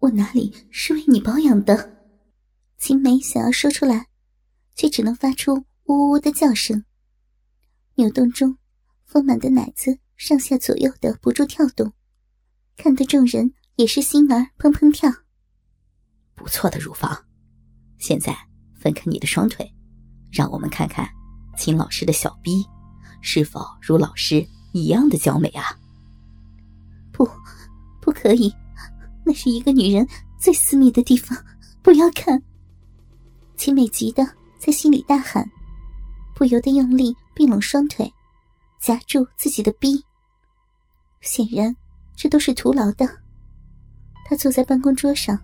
我哪里是为你保养的？秦梅想要说出来，却只能发出呜呜的叫声。扭动中，丰满的奶子上下左右的不住跳动，看得众人也是心儿砰砰跳。不错的乳房，现在分开你的双腿，让我们看看秦老师的小逼是否如老师一样的娇美啊！不，不可以，那是一个女人最私密的地方，不要看。秦美急的在心里大喊，不由得用力并拢双腿，夹住自己的逼。显然，这都是徒劳的。他坐在办公桌上，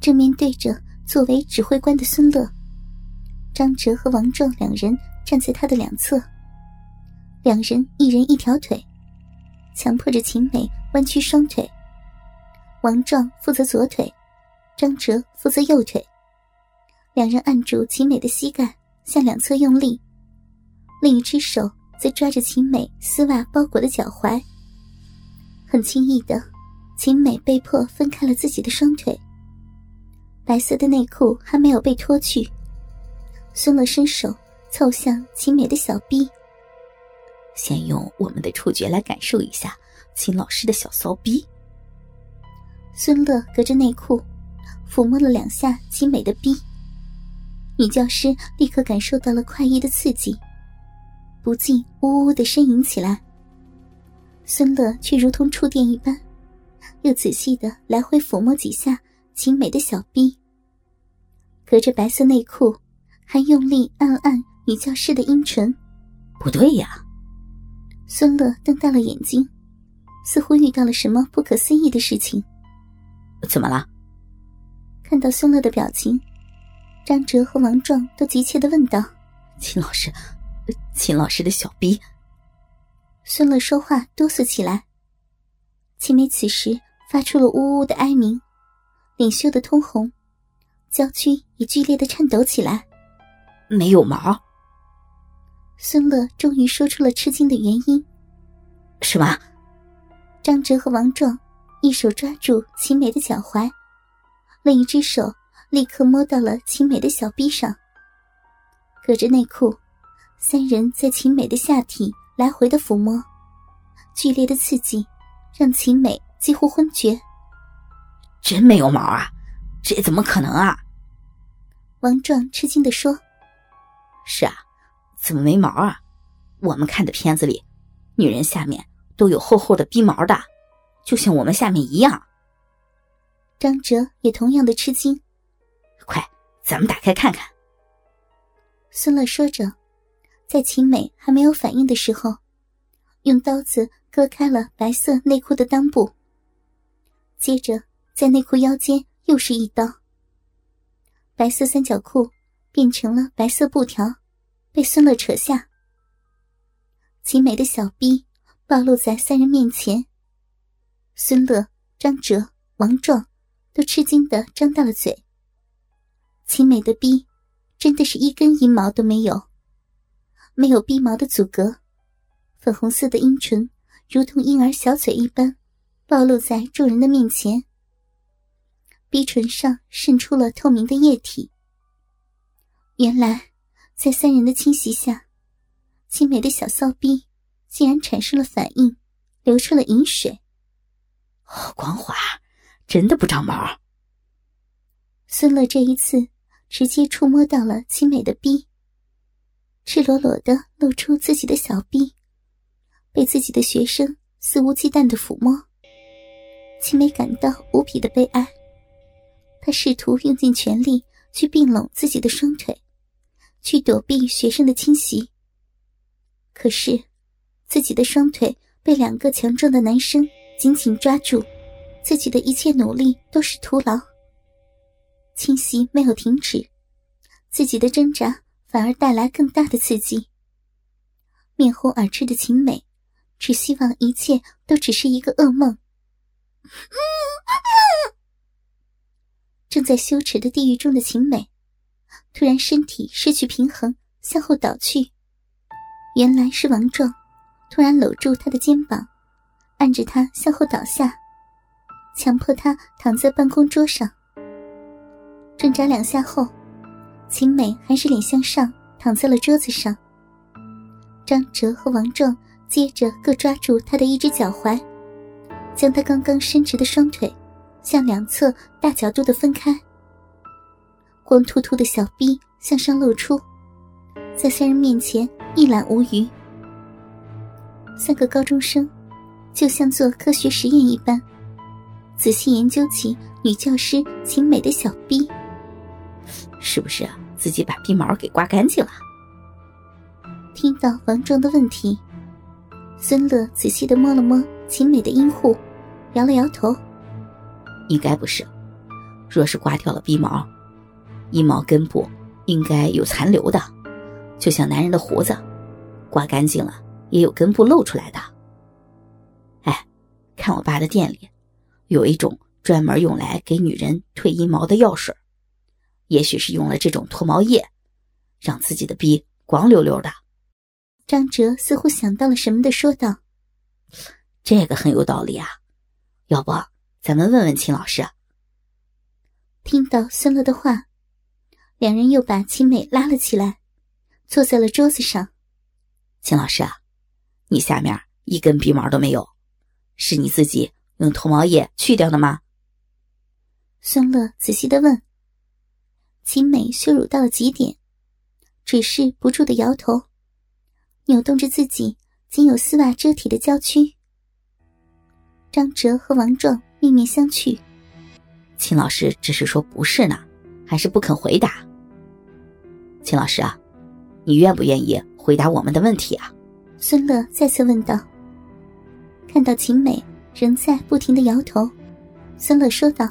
正面对着作为指挥官的孙乐、张哲和王壮两人站在他的两侧，两人一人一条腿，强迫着秦美弯曲双腿。王壮负责左腿，张哲负责右腿。两人按住秦美的膝盖，向两侧用力，另一只手则抓着秦美丝袜包裹的脚踝。很轻易的，秦美被迫分开了自己的双腿。白色的内裤还没有被脱去，孙乐伸手凑向秦美的小臂，先用我们的触觉来感受一下秦老师的小骚逼。孙乐隔着内裤抚摸了两下秦美的逼。女教师立刻感受到了快意的刺激，不禁呜呜的呻吟起来。孙乐却如同触电一般，又仔细的来回抚摸几下秦美的小臂，隔着白色内裤，还用力按了按女教师的阴唇。不对呀！孙乐瞪大了眼睛，似乎遇到了什么不可思议的事情。怎么了？看到孙乐的表情。张哲和王壮都急切的问道：“秦老师，秦老师的小逼。”孙乐说话哆嗦起来。秦梅此时发出了呜呜的哀鸣，脸羞得通红，娇躯也剧烈的颤抖起来。没有毛。孙乐终于说出了吃惊的原因。什么？张哲和王壮一手抓住秦梅的脚踝，另一只手。立刻摸到了秦美的小臂上，隔着内裤，三人在秦美的下体来回的抚摸，剧烈的刺激让秦美几乎昏厥。真没有毛啊？这怎么可能啊？王壮吃惊的说：“是啊，怎么没毛啊？我们看的片子里，女人下面都有厚厚的逼毛的，就像我们下面一样。”张哲也同样的吃惊。快，咱们打开看看。孙乐说着，在秦美还没有反应的时候，用刀子割开了白色内裤的裆部。接着，在内裤腰间又是一刀，白色三角裤变成了白色布条，被孙乐扯下。秦美的小臂暴露在三人面前，孙乐、张哲、王壮都吃惊的张大了嘴。秦美的逼，真的是一根阴毛都没有，没有逼毛的阻隔，粉红色的阴唇如同婴儿小嘴一般，暴露在众人的面前。鼻唇上渗出了透明的液体。原来，在三人的侵袭下，秦美的小骚逼竟然产生了反应，流出了饮水。好光滑，真的不长毛。孙乐这一次。直接触摸到了青美的逼，赤裸裸的露出自己的小臂，被自己的学生肆无忌惮的抚摸，青美感到无比的悲哀。她试图用尽全力去并拢自己的双腿，去躲避学生的侵袭。可是，自己的双腿被两个强壮的男生紧紧抓住，自己的一切努力都是徒劳。侵袭没有停止，自己的挣扎反而带来更大的刺激。面红耳赤的秦美，只希望一切都只是一个噩梦。正在羞耻的地狱中的秦美，突然身体失去平衡，向后倒去。原来是王壮突然搂住她的肩膀，按着他向后倒下。强迫他躺在办公桌上。挣扎两下后，秦美还是脸向上躺在了桌子上。张哲和王壮接着各抓住他的一只脚踝，将他刚刚伸直的双腿向两侧大角度的分开。光秃秃的小臂向上露出，在三人面前一览无余。三个高中生就像做科学实验一般，仔细研究起女教师秦美的小臂，是不是自己把鼻毛给刮干净了？听到王壮的问题，孙乐仔细的摸了摸秦美的阴户，摇了摇头：“应该不是。若是刮掉了鼻毛，阴毛根部应该有残留的，就像男人的胡子，刮干净了也有根部露出来的。看我爸的店里，有一种专门用来给女人退阴毛的药水，也许是用了这种脱毛液，让自己的鼻光溜溜的。”张哲似乎想到了什么的说道：“这个很有道理啊，要不咱们问问秦老师？”听到孙乐的话，两人又把秦美拉了起来，坐在了桌子上。秦老师啊，你下面一根鼻毛都没有，是你自己用脱毛液去掉的吗？孙乐仔细的问。秦美羞辱到了极点，只是不住的摇头。扭动着自己仅有丝袜遮体的娇躯，张哲和王壮面面相觑。秦老师只是说不是呢，还是不肯回答？秦老师啊，你愿不愿意回答我们的问题啊？孙乐再次问道。看到秦美仍在不停的摇头，孙乐说道：“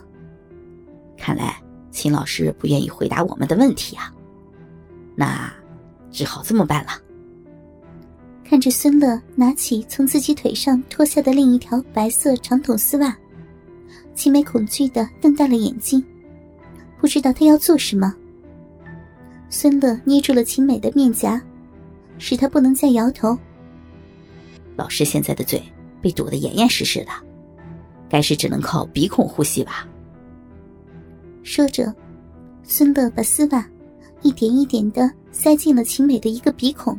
看来秦老师不愿意回答我们的问题啊，那只好这么办了。”看着孙乐拿起从自己腿上脱下的另一条白色长筒丝袜，秦美恐惧的瞪大了眼睛，不知道他要做什么。孙乐捏住了秦美的面颊，使她不能再摇头。老师现在的嘴被堵得严严实实的，该是只能靠鼻孔呼吸吧。说着，孙乐把丝袜一点一点的塞进了秦美的一个鼻孔。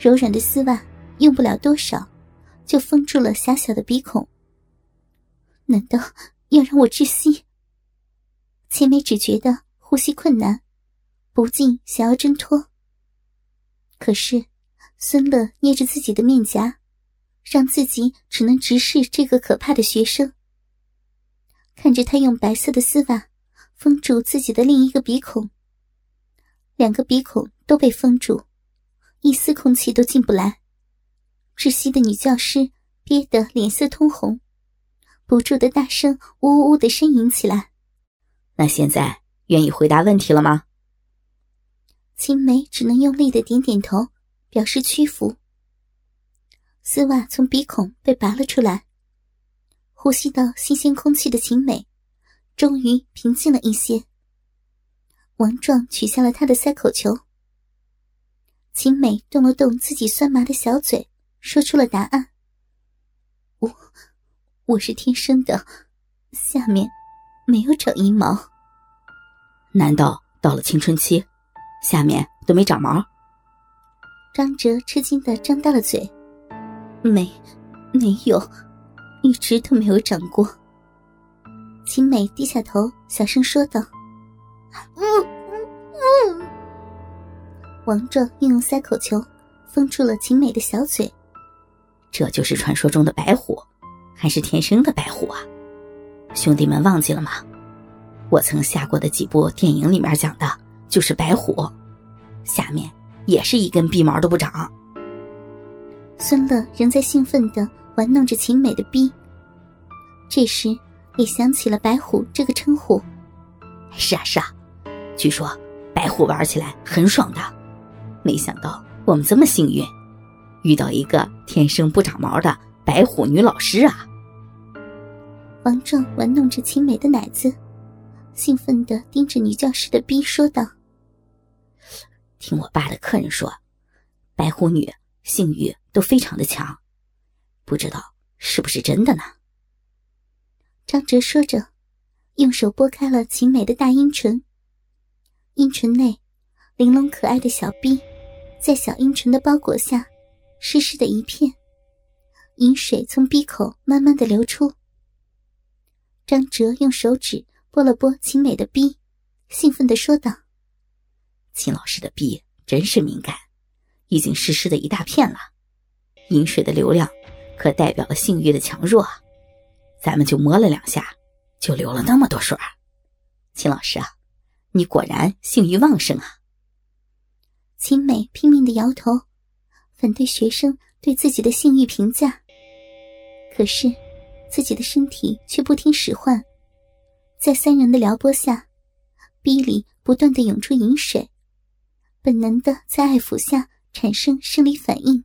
柔软的丝袜用不了多少，就封住了狭小的鼻孔。难道要让我窒息？秦美只觉得呼吸困难，不禁想要挣脱。可是孙乐捏着自己的面颊，让自己只能直视这个可怕的学生。看着他用白色的丝袜封住自己的另一个鼻孔，两个鼻孔都被封住。一丝空气都进不来，窒息的女教师憋得脸色通红，不住的大声呜呜呜的呻吟起来。那现在愿意回答问题了吗？青梅只能用力的点点头，表示屈服。丝袜从鼻孔被拔了出来，呼吸到新鲜空气的秦美，终于平静了一些。王壮取下了他的塞口球。秦美动了动自己酸麻的小嘴，说出了答案：“我，我是天生的，下面没有长阴毛。难道到了青春期，下面都没长毛？”张哲吃惊的张大了嘴：“没，没有，一直都没有长过。”秦美低下头，小声说道：“嗯。”王壮运用塞口球封住了秦美的小嘴。这就是传说中的白虎，还是天生的白虎啊？兄弟们忘记了吗？我曾下过的几部电影里面讲的就是白虎，下面也是一根鼻毛都不长。孙乐仍在兴奋的玩弄着秦美的逼，这时也想起了白虎这个称呼。是啊是啊，据说白虎玩起来很爽的。没想到我们这么幸运，遇到一个天生不长毛的白虎女老师啊！王壮玩弄着秦美的奶子，兴奋的盯着女教师的逼说道：“听我爸的客人说，白虎女性欲都非常的强，不知道是不是真的呢？”张哲说着，用手拨开了秦美的大阴唇。阴唇内，玲珑可爱的小臂，在小阴唇的包裹下，湿湿的一片，饮水从鼻口慢慢的流出。张哲用手指拨了拨秦美的臂，兴奋的说道：“秦老师的臂真是敏感，已经湿湿的一大片了。饮水的流量，可代表了性欲的强弱啊！咱们就摸了两下，就流了那么多水秦老师啊！”你果然性欲旺盛啊！秦美拼命的摇头，反对学生对自己的性欲评价。可是，自己的身体却不听使唤，在三人的撩拨下，逼里不断的涌出饮水，本能的在爱抚下产生生理反应。